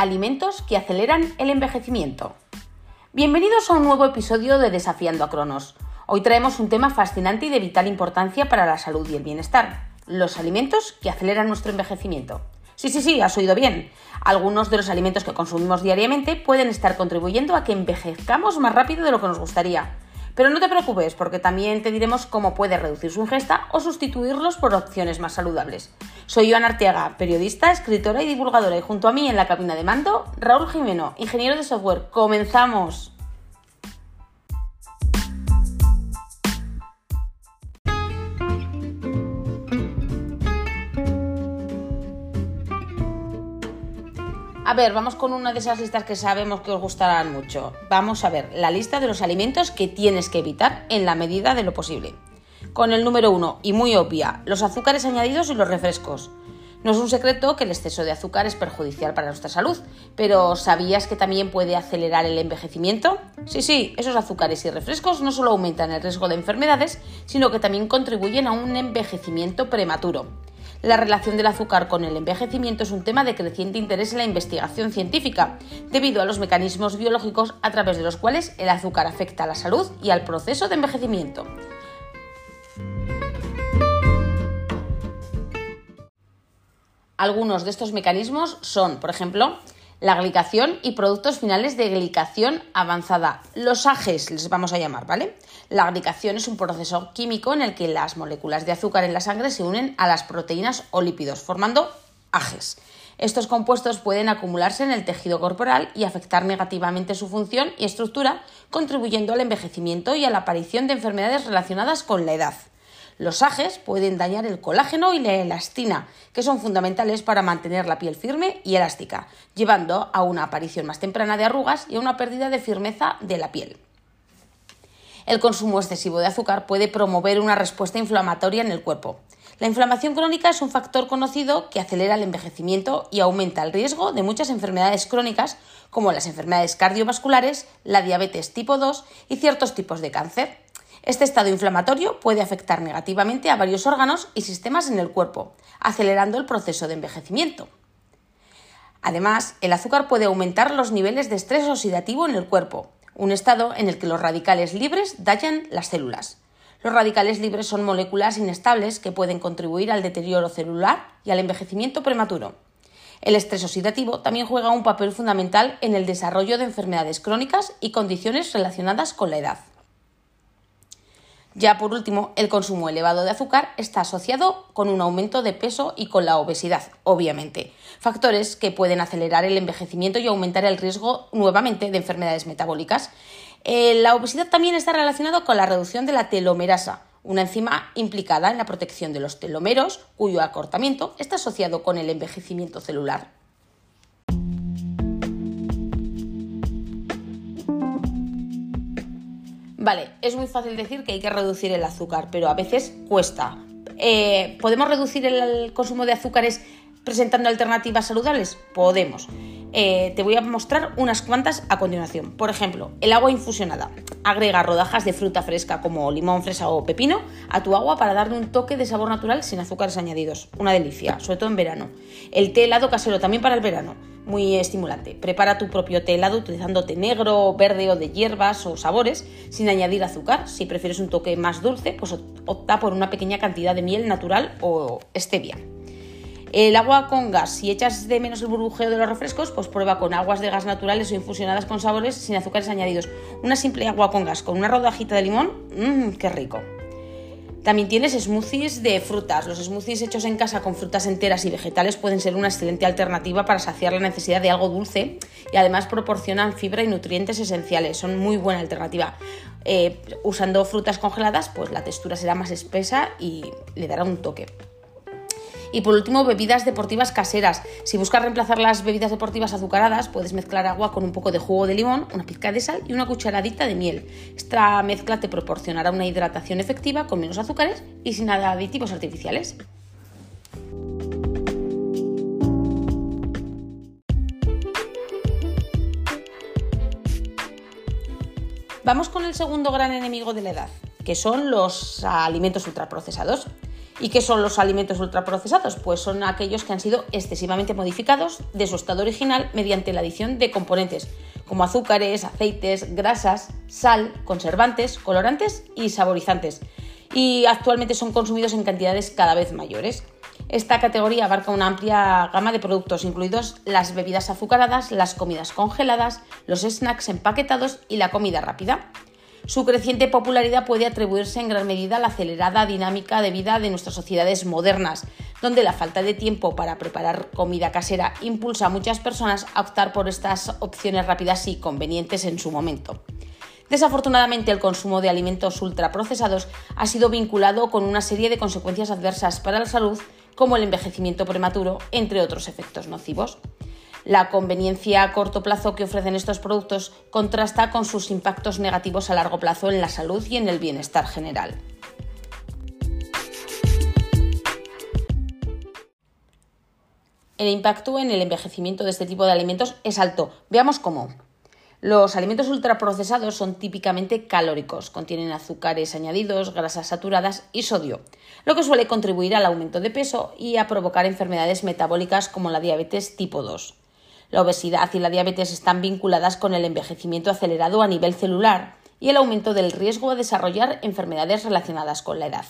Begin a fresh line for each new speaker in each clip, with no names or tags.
Alimentos que aceleran el envejecimiento. Bienvenidos a un nuevo episodio de Desafiando a Cronos. Hoy traemos un tema fascinante y de vital importancia para la salud y el bienestar. Los alimentos que aceleran nuestro envejecimiento. Sí, sí, sí, has oído bien. Algunos de los alimentos que consumimos diariamente pueden estar contribuyendo a que envejezcamos más rápido de lo que nos gustaría. Pero no te preocupes, porque también te diremos cómo puedes reducir su ingesta o sustituirlos por opciones más saludables. Soy Joan Arteaga, periodista, escritora y divulgadora, y junto a mí en la cabina de mando, Raúl Jimeno, ingeniero de software. ¡Comenzamos! A ver, vamos con una de esas listas que sabemos que os gustarán mucho. Vamos a ver la lista de los alimentos que tienes que evitar en la medida de lo posible. Con el número uno, y muy obvia, los azúcares añadidos y los refrescos. No es un secreto que el exceso de azúcar es perjudicial para nuestra salud, pero ¿sabías que también puede acelerar el envejecimiento? Sí, sí, esos azúcares y refrescos no solo aumentan el riesgo de enfermedades, sino que también contribuyen a un envejecimiento prematuro. La relación del azúcar con el envejecimiento es un tema de creciente interés en la investigación científica, debido a los mecanismos biológicos a través de los cuales el azúcar afecta a la salud y al proceso de envejecimiento. Algunos de estos mecanismos son, por ejemplo, la glicación y productos finales de glicación avanzada. Los AGEs les vamos a llamar, ¿vale? La glicación es un proceso químico en el que las moléculas de azúcar en la sangre se unen a las proteínas o lípidos, formando AGEs. Estos compuestos pueden acumularse en el tejido corporal y afectar negativamente su función y estructura, contribuyendo al envejecimiento y a la aparición de enfermedades relacionadas con la edad. Los ajes pueden dañar el colágeno y la elastina, que son fundamentales para mantener la piel firme y elástica, llevando a una aparición más temprana de arrugas y a una pérdida de firmeza de la piel. El consumo excesivo de azúcar puede promover una respuesta inflamatoria en el cuerpo. La inflamación crónica es un factor conocido que acelera el envejecimiento y aumenta el riesgo de muchas enfermedades crónicas como las enfermedades cardiovasculares, la diabetes tipo 2 y ciertos tipos de cáncer. Este estado inflamatorio puede afectar negativamente a varios órganos y sistemas en el cuerpo, acelerando el proceso de envejecimiento. Además, el azúcar puede aumentar los niveles de estrés oxidativo en el cuerpo, un estado en el que los radicales libres dañan las células. Los radicales libres son moléculas inestables que pueden contribuir al deterioro celular y al envejecimiento prematuro. El estrés oxidativo también juega un papel fundamental en el desarrollo de enfermedades crónicas y condiciones relacionadas con la edad. Ya por último, el consumo elevado de azúcar está asociado con un aumento de peso y con la obesidad, obviamente, factores que pueden acelerar el envejecimiento y aumentar el riesgo nuevamente de enfermedades metabólicas. Eh, la obesidad también está relacionada con la reducción de la telomerasa, una enzima implicada en la protección de los telómeros, cuyo acortamiento está asociado con el envejecimiento celular. Vale, es muy fácil decir que hay que reducir el azúcar, pero a veces cuesta. Eh, ¿Podemos reducir el consumo de azúcares presentando alternativas saludables? Podemos. Eh, te voy a mostrar unas cuantas a continuación. Por ejemplo, el agua infusionada. Agrega rodajas de fruta fresca como limón, fresa o pepino a tu agua para darle un toque de sabor natural sin azúcares añadidos. Una delicia, sobre todo en verano. El té helado casero también para el verano. Muy estimulante. Prepara tu propio té helado utilizando té negro, verde o de hierbas o sabores sin añadir azúcar. Si prefieres un toque más dulce, pues opta por una pequeña cantidad de miel natural o stevia. El agua con gas, si echas de menos el burbujeo de los refrescos, pues prueba con aguas de gas naturales o infusionadas con sabores sin azúcares añadidos. Una simple agua con gas con una rodajita de limón, mmm, qué rico. También tienes smoothies de frutas. Los smoothies hechos en casa con frutas enteras y vegetales pueden ser una excelente alternativa para saciar la necesidad de algo dulce y además proporcionan fibra y nutrientes esenciales. Son muy buena alternativa. Eh, usando frutas congeladas, pues la textura será más espesa y le dará un toque. Y por último, bebidas deportivas caseras. Si buscas reemplazar las bebidas deportivas azucaradas, puedes mezclar agua con un poco de jugo de limón, una pizca de sal y una cucharadita de miel. Esta mezcla te proporcionará una hidratación efectiva con menos azúcares y sin aditivos artificiales. Vamos con el segundo gran enemigo de la edad, que son los alimentos ultraprocesados. ¿Y qué son los alimentos ultraprocesados? Pues son aquellos que han sido excesivamente modificados de su estado original mediante la adición de componentes como azúcares, aceites, grasas, sal, conservantes, colorantes y saborizantes. Y actualmente son consumidos en cantidades cada vez mayores. Esta categoría abarca una amplia gama de productos, incluidos las bebidas azucaradas, las comidas congeladas, los snacks empaquetados y la comida rápida. Su creciente popularidad puede atribuirse en gran medida a la acelerada dinámica de vida de nuestras sociedades modernas, donde la falta de tiempo para preparar comida casera impulsa a muchas personas a optar por estas opciones rápidas y convenientes en su momento. Desafortunadamente, el consumo de alimentos ultraprocesados ha sido vinculado con una serie de consecuencias adversas para la salud, como el envejecimiento prematuro, entre otros efectos nocivos. La conveniencia a corto plazo que ofrecen estos productos contrasta con sus impactos negativos a largo plazo en la salud y en el bienestar general. El impacto en el envejecimiento de este tipo de alimentos es alto. Veamos cómo. Los alimentos ultraprocesados son típicamente calóricos, contienen azúcares añadidos, grasas saturadas y sodio, lo que suele contribuir al aumento de peso y a provocar enfermedades metabólicas como la diabetes tipo 2. La obesidad y la diabetes están vinculadas con el envejecimiento acelerado a nivel celular y el aumento del riesgo de desarrollar enfermedades relacionadas con la edad.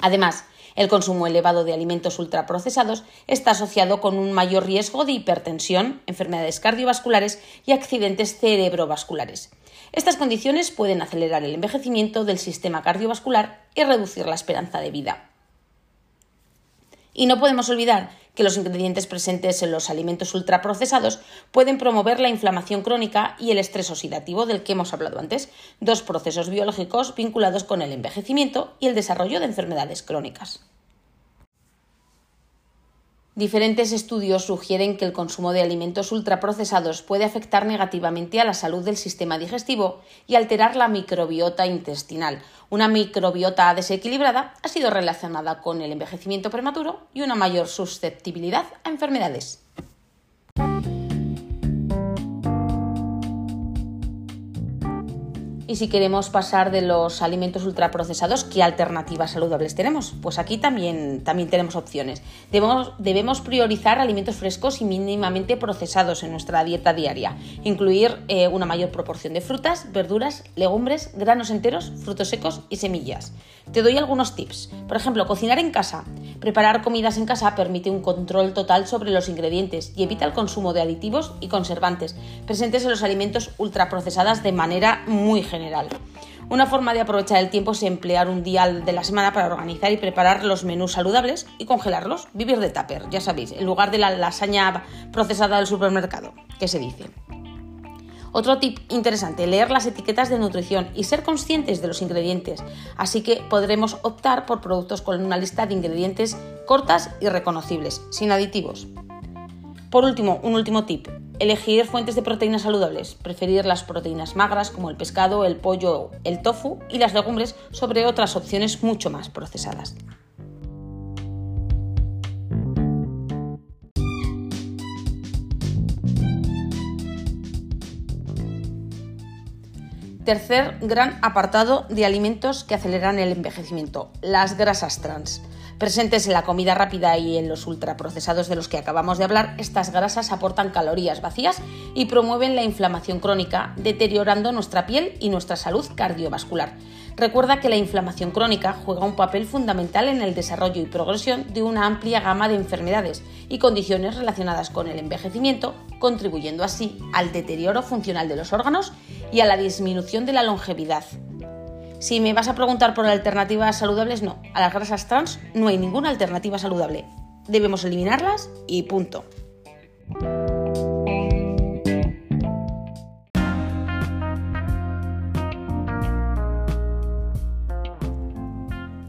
Además, el consumo elevado de alimentos ultraprocesados está asociado con un mayor riesgo de hipertensión, enfermedades cardiovasculares y accidentes cerebrovasculares. Estas condiciones pueden acelerar el envejecimiento del sistema cardiovascular y reducir la esperanza de vida. Y no podemos olvidar que los ingredientes presentes en los alimentos ultraprocesados pueden promover la inflamación crónica y el estrés oxidativo del que hemos hablado antes, dos procesos biológicos vinculados con el envejecimiento y el desarrollo de enfermedades crónicas. Diferentes estudios sugieren que el consumo de alimentos ultraprocesados puede afectar negativamente a la salud del sistema digestivo y alterar la microbiota intestinal. Una microbiota desequilibrada ha sido relacionada con el envejecimiento prematuro y una mayor susceptibilidad a enfermedades. Y si queremos pasar de los alimentos ultraprocesados, ¿qué alternativas saludables tenemos? Pues aquí también, también tenemos opciones. Debemos, debemos priorizar alimentos frescos y mínimamente procesados en nuestra dieta diaria. Incluir eh, una mayor proporción de frutas, verduras, legumbres, granos enteros, frutos secos y semillas. Te doy algunos tips. Por ejemplo, cocinar en casa. Preparar comidas en casa permite un control total sobre los ingredientes y evita el consumo de aditivos y conservantes presentes en los alimentos ultraprocesados de manera muy general Una forma de aprovechar el tiempo es emplear un día de la semana para organizar y preparar los menús saludables y congelarlos. Vivir de tupper, ya sabéis, en lugar de la lasaña procesada del supermercado, que se dice. Otro tip interesante, leer las etiquetas de nutrición y ser conscientes de los ingredientes. Así que podremos optar por productos con una lista de ingredientes cortas y reconocibles, sin aditivos. Por último, un último tip. Elegir fuentes de proteínas saludables. Preferir las proteínas magras como el pescado, el pollo, el tofu y las legumbres sobre otras opciones mucho más procesadas. Tercer gran apartado de alimentos que aceleran el envejecimiento, las grasas trans. Presentes en la comida rápida y en los ultraprocesados de los que acabamos de hablar, estas grasas aportan calorías vacías y promueven la inflamación crónica, deteriorando nuestra piel y nuestra salud cardiovascular. Recuerda que la inflamación crónica juega un papel fundamental en el desarrollo y progresión de una amplia gama de enfermedades y condiciones relacionadas con el envejecimiento, contribuyendo así al deterioro funcional de los órganos y a la disminución de la longevidad. Si me vas a preguntar por alternativas saludables, no. A las grasas trans no hay ninguna alternativa saludable. Debemos eliminarlas y punto.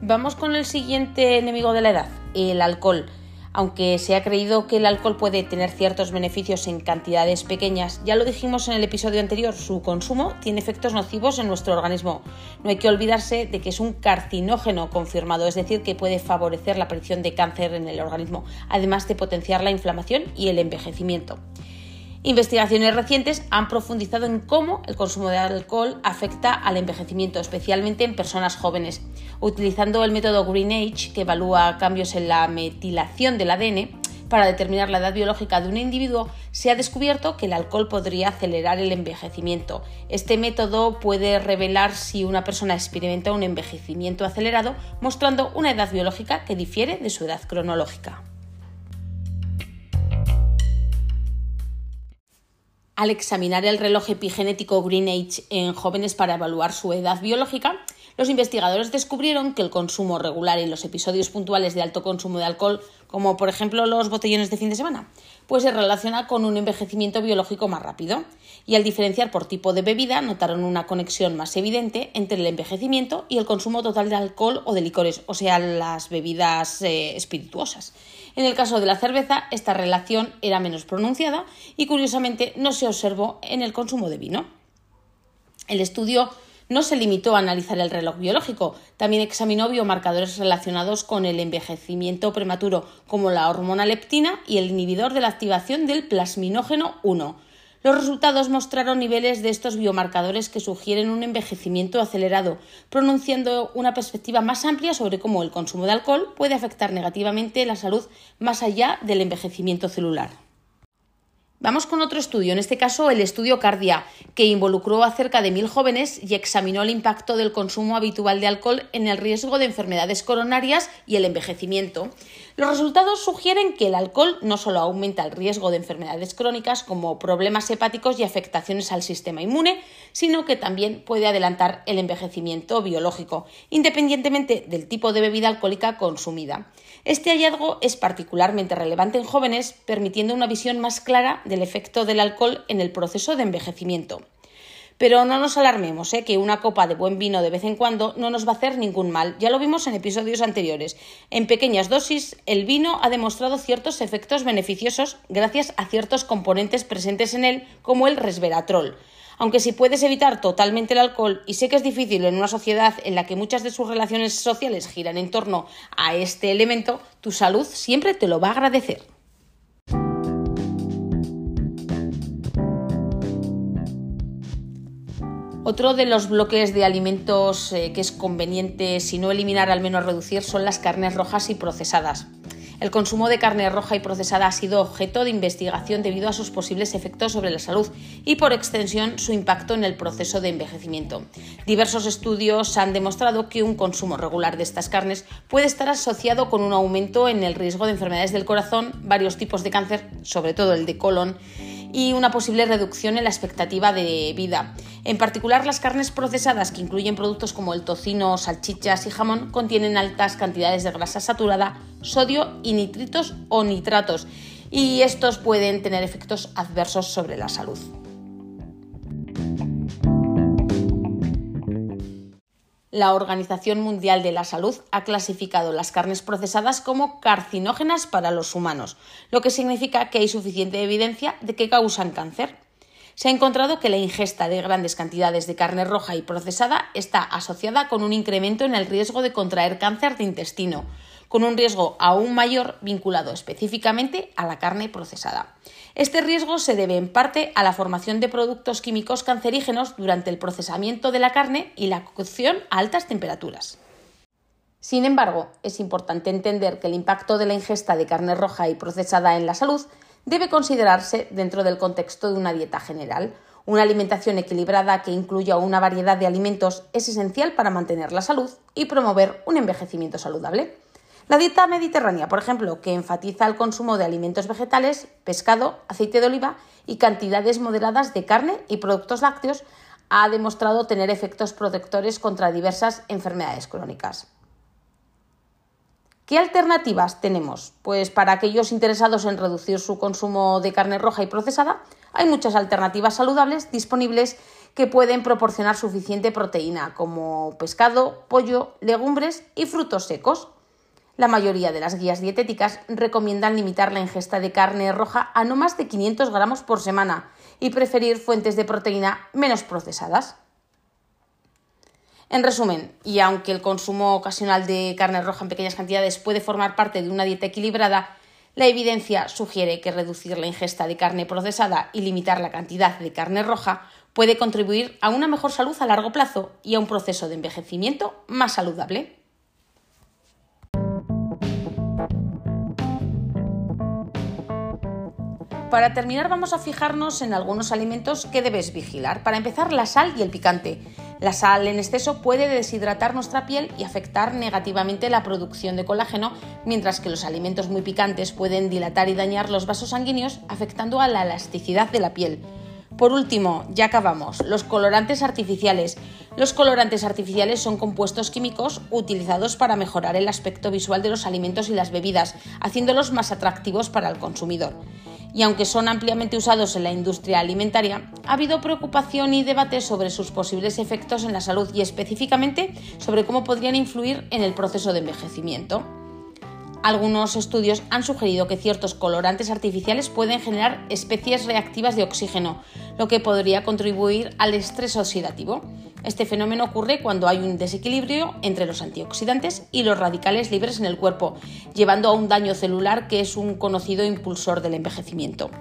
Vamos con el siguiente enemigo de la edad, el alcohol. Aunque se ha creído que el alcohol puede tener ciertos beneficios en cantidades pequeñas, ya lo dijimos en el episodio anterior, su consumo tiene efectos nocivos en nuestro organismo. No hay que olvidarse de que es un carcinógeno confirmado, es decir, que puede favorecer la aparición de cáncer en el organismo, además de potenciar la inflamación y el envejecimiento. Investigaciones recientes han profundizado en cómo el consumo de alcohol afecta al envejecimiento, especialmente en personas jóvenes. Utilizando el método Green Age, que evalúa cambios en la metilación del ADN, para determinar la edad biológica de un individuo, se ha descubierto que el alcohol podría acelerar el envejecimiento. Este método puede revelar si una persona experimenta un envejecimiento acelerado, mostrando una edad biológica que difiere de su edad cronológica. Al examinar el reloj epigenético Green Age en jóvenes para evaluar su edad biológica, los investigadores descubrieron que el consumo regular y los episodios puntuales de alto consumo de alcohol, como por ejemplo los botellones de fin de semana, pues se relaciona con un envejecimiento biológico más rápido. Y al diferenciar por tipo de bebida, notaron una conexión más evidente entre el envejecimiento y el consumo total de alcohol o de licores, o sea, las bebidas eh, espirituosas. En el caso de la cerveza, esta relación era menos pronunciada y curiosamente no se observó en el consumo de vino. El estudio no se limitó a analizar el reloj biológico, también examinó biomarcadores relacionados con el envejecimiento prematuro, como la hormona leptina y el inhibidor de la activación del plasminógeno 1. Los resultados mostraron niveles de estos biomarcadores que sugieren un envejecimiento acelerado, pronunciando una perspectiva más amplia sobre cómo el consumo de alcohol puede afectar negativamente la salud más allá del envejecimiento celular. Vamos con otro estudio, en este caso el estudio Cardia, que involucró a cerca de mil jóvenes y examinó el impacto del consumo habitual de alcohol en el riesgo de enfermedades coronarias y el envejecimiento. Los resultados sugieren que el alcohol no solo aumenta el riesgo de enfermedades crónicas como problemas hepáticos y afectaciones al sistema inmune, sino que también puede adelantar el envejecimiento biológico, independientemente del tipo de bebida alcohólica consumida. Este hallazgo es particularmente relevante en jóvenes, permitiendo una visión más clara del efecto del alcohol en el proceso de envejecimiento. Pero no nos alarmemos, ¿eh? que una copa de buen vino de vez en cuando no nos va a hacer ningún mal. Ya lo vimos en episodios anteriores. En pequeñas dosis, el vino ha demostrado ciertos efectos beneficiosos gracias a ciertos componentes presentes en él, como el resveratrol. Aunque si puedes evitar totalmente el alcohol, y sé que es difícil en una sociedad en la que muchas de sus relaciones sociales giran en torno a este elemento, tu salud siempre te lo va a agradecer. Otro de los bloques de alimentos eh, que es conveniente, si no eliminar, al menos reducir, son las carnes rojas y procesadas. El consumo de carne roja y procesada ha sido objeto de investigación debido a sus posibles efectos sobre la salud y, por extensión, su impacto en el proceso de envejecimiento. Diversos estudios han demostrado que un consumo regular de estas carnes puede estar asociado con un aumento en el riesgo de enfermedades del corazón, varios tipos de cáncer, sobre todo el de colon, y una posible reducción en la expectativa de vida. En particular, las carnes procesadas, que incluyen productos como el tocino, salchichas y jamón, contienen altas cantidades de grasa saturada, sodio y nitritos o nitratos, y estos pueden tener efectos adversos sobre la salud. La Organización Mundial de la Salud ha clasificado las carnes procesadas como carcinógenas para los humanos, lo que significa que hay suficiente evidencia de que causan cáncer. Se ha encontrado que la ingesta de grandes cantidades de carne roja y procesada está asociada con un incremento en el riesgo de contraer cáncer de intestino, con un riesgo aún mayor vinculado específicamente a la carne procesada. Este riesgo se debe en parte a la formación de productos químicos cancerígenos durante el procesamiento de la carne y la cocción a altas temperaturas. Sin embargo, es importante entender que el impacto de la ingesta de carne roja y procesada en la salud debe considerarse dentro del contexto de una dieta general. Una alimentación equilibrada que incluya una variedad de alimentos es esencial para mantener la salud y promover un envejecimiento saludable. La dieta mediterránea, por ejemplo, que enfatiza el consumo de alimentos vegetales, pescado, aceite de oliva y cantidades moderadas de carne y productos lácteos, ha demostrado tener efectos protectores contra diversas enfermedades crónicas. ¿Qué alternativas tenemos? Pues para aquellos interesados en reducir su consumo de carne roja y procesada, hay muchas alternativas saludables disponibles que pueden proporcionar suficiente proteína, como pescado, pollo, legumbres y frutos secos. La mayoría de las guías dietéticas recomiendan limitar la ingesta de carne roja a no más de 500 gramos por semana y preferir fuentes de proteína menos procesadas. En resumen, y aunque el consumo ocasional de carne roja en pequeñas cantidades puede formar parte de una dieta equilibrada, La evidencia sugiere que reducir la ingesta de carne procesada y limitar la cantidad de carne roja puede contribuir a una mejor salud a largo plazo y a un proceso de envejecimiento más saludable. Para terminar vamos a fijarnos en algunos alimentos que debes vigilar. Para empezar, la sal y el picante. La sal en exceso puede deshidratar nuestra piel y afectar negativamente la producción de colágeno, mientras que los alimentos muy picantes pueden dilatar y dañar los vasos sanguíneos, afectando a la elasticidad de la piel. Por último, ya acabamos, los colorantes artificiales. Los colorantes artificiales son compuestos químicos utilizados para mejorar el aspecto visual de los alimentos y las bebidas, haciéndolos más atractivos para el consumidor y aunque son ampliamente usados en la industria alimentaria, ha habido preocupación y debate sobre sus posibles efectos en la salud y específicamente sobre cómo podrían influir en el proceso de envejecimiento. Algunos estudios han sugerido que ciertos colorantes artificiales pueden generar especies reactivas de oxígeno, lo que podría contribuir al estrés oxidativo. Este fenómeno ocurre cuando hay un desequilibrio entre los antioxidantes y los radicales libres en el cuerpo, llevando a un daño celular que es un conocido impulsor del envejecimiento.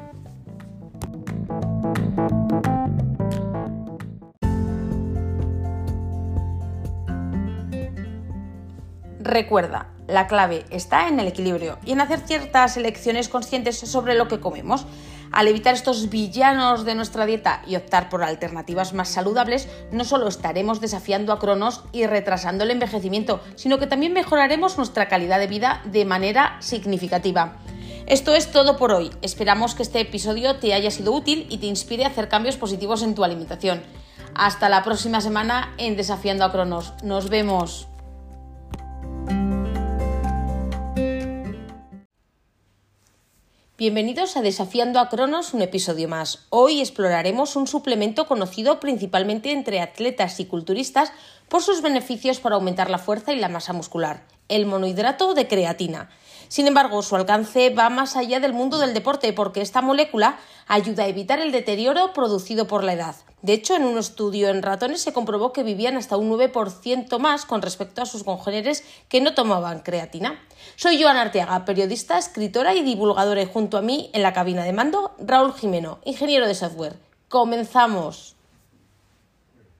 Recuerda, la clave está en el equilibrio y en hacer ciertas elecciones conscientes sobre lo que comemos. Al evitar estos villanos de nuestra dieta y optar por alternativas más saludables, no solo estaremos desafiando a Cronos y retrasando el envejecimiento, sino que también mejoraremos nuestra calidad de vida de manera significativa. Esto es todo por hoy. Esperamos que este episodio te haya sido útil y te inspire a hacer cambios positivos en tu alimentación. Hasta la próxima semana en Desafiando a Cronos. Nos vemos. Bienvenidos a Desafiando a Cronos, un episodio más. Hoy exploraremos un suplemento conocido principalmente entre atletas y culturistas por sus beneficios para aumentar la fuerza y la masa muscular, el monohidrato de creatina. Sin embargo, su alcance va más allá del mundo del deporte porque esta molécula ayuda a evitar el deterioro producido por la edad. De hecho, en un estudio en ratones se comprobó que vivían hasta un 9% más con respecto a sus congéneres que no tomaban creatina. Soy Joan Arteaga, periodista, escritora y divulgadora y junto a mí en la cabina de mando Raúl Jimeno, ingeniero de software. Comenzamos.